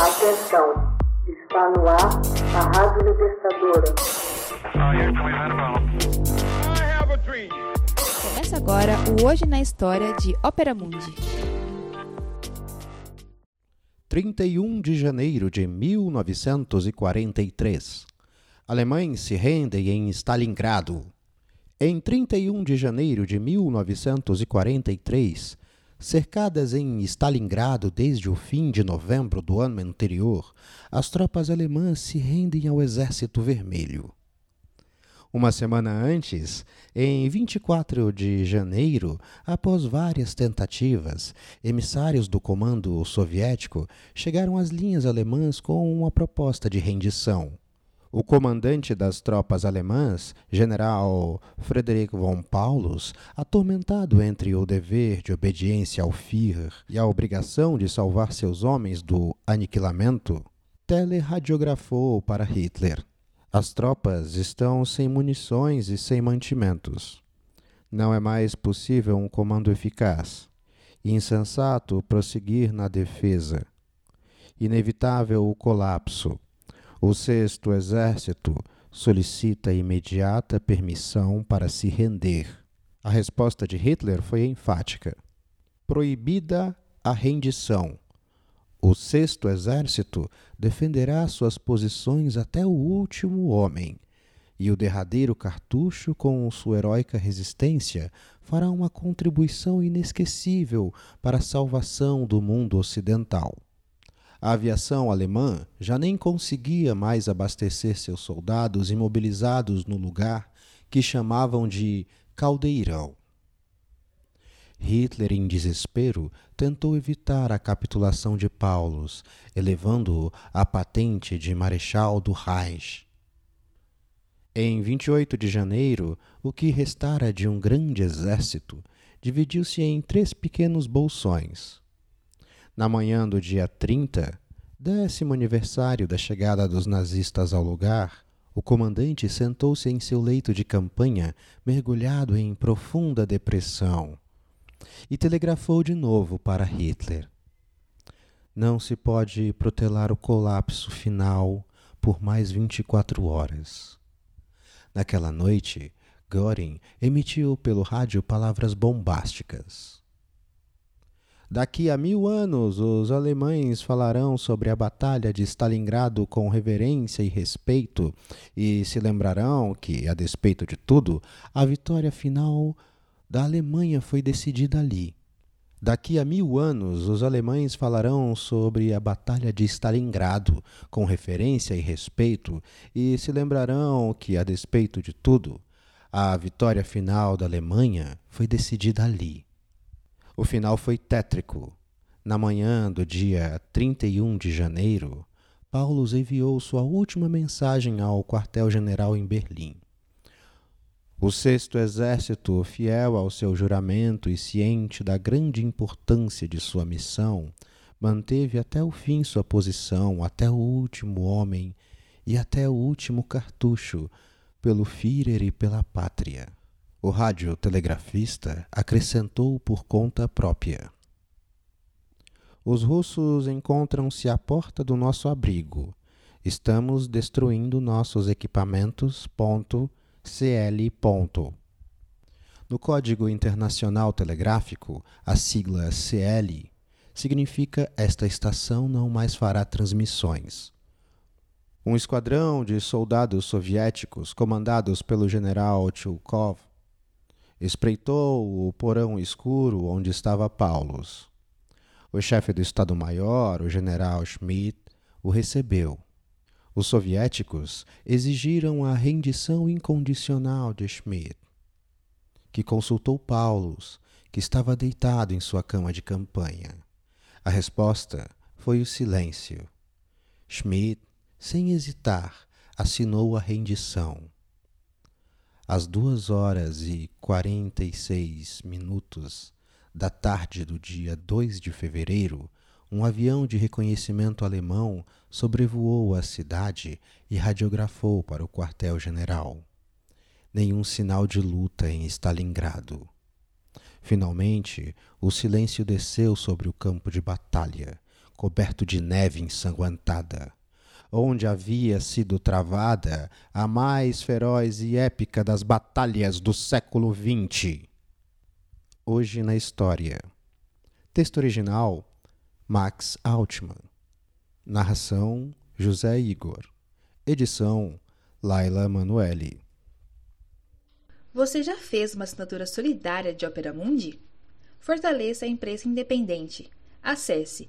Atenção, está no ar a Rádio Libertadora. Começa agora o Hoje na História de Ópera Mundi. 31 de janeiro de 1943. Alemães se rendem em Stalingrado. Em 31 de janeiro de 1943, Cercadas em Stalingrado desde o fim de novembro do ano anterior, as tropas alemãs se rendem ao Exército Vermelho. Uma semana antes, em 24 de janeiro, após várias tentativas, emissários do comando soviético chegaram às linhas alemãs com uma proposta de rendição. O comandante das tropas alemãs, general Frederick von Paulus, atormentado entre o dever de obediência ao Führer e a obrigação de salvar seus homens do aniquilamento, teleradiografou para Hitler. As tropas estão sem munições e sem mantimentos. Não é mais possível um comando eficaz. Insensato prosseguir na defesa. Inevitável o colapso o Sexto Exército solicita imediata permissão para se render. A resposta de Hitler foi enfática. Proibida a rendição. O Sexto Exército defenderá suas posições até o último homem, e o derradeiro cartucho, com sua heróica resistência, fará uma contribuição inesquecível para a salvação do mundo ocidental. A aviação alemã já nem conseguia mais abastecer seus soldados imobilizados no lugar que chamavam de Caldeirão. Hitler, em desespero, tentou evitar a capitulação de Paulus, elevando-o à patente de Marechal do Reich. Em 28 de janeiro, o que restara de um grande exército dividiu-se em três pequenos bolsões. Na manhã do dia 30, décimo aniversário da chegada dos nazistas ao lugar, o comandante sentou-se em seu leito de campanha, mergulhado em profunda depressão, e telegrafou de novo para Hitler. Não se pode protelar o colapso final por mais 24 horas. Naquela noite, Göring emitiu pelo rádio palavras bombásticas. Daqui a mil anos, os alemães falarão sobre a Batalha de Stalingrado com reverência e respeito e se lembrarão que, a despeito de tudo, a vitória final da Alemanha foi decidida ali. Daqui a mil anos, os alemães falarão sobre a Batalha de Stalingrado com referência e respeito e se lembrarão que, a despeito de tudo, a vitória final da Alemanha foi decidida ali. O final foi tétrico. Na manhã do dia 31 de janeiro, Paulo enviou sua última mensagem ao quartel-general em Berlim. O Sexto Exército, fiel ao seu juramento e ciente da grande importância de sua missão, manteve até o fim sua posição, até o último homem e até o último cartucho, pelo Führer e pela pátria. O radiotelegrafista acrescentou por conta própria. Os russos encontram-se à porta do nosso abrigo. Estamos destruindo nossos equipamentos. CL. No Código Internacional Telegráfico, a sigla CL significa esta estação não mais fará transmissões. Um esquadrão de soldados soviéticos, comandados pelo general Chulkov, espreitou o porão escuro onde estava Paulus. O chefe do Estado-Maior, o general Schmidt, o recebeu. Os soviéticos exigiram a rendição incondicional de Schmidt, que consultou Paulus, que estava deitado em sua cama de campanha. A resposta foi o silêncio. Schmidt, sem hesitar, assinou a rendição. Às duas horas e quarenta e seis minutos da tarde do dia 2 de fevereiro, um avião de reconhecimento alemão sobrevoou a cidade e radiografou para o quartel-general. Nenhum sinal de luta em Stalingrado. Finalmente, o silêncio desceu sobre o campo de batalha, coberto de neve ensanguentada, onde havia sido travada a mais feroz e épica das batalhas do século XX. Hoje na História. Texto original: Max Altman. Narração: José Igor. Edição: Laila Manuelle. Você já fez uma assinatura solidária de Opera Mundi? Fortaleça a imprensa independente. Acesse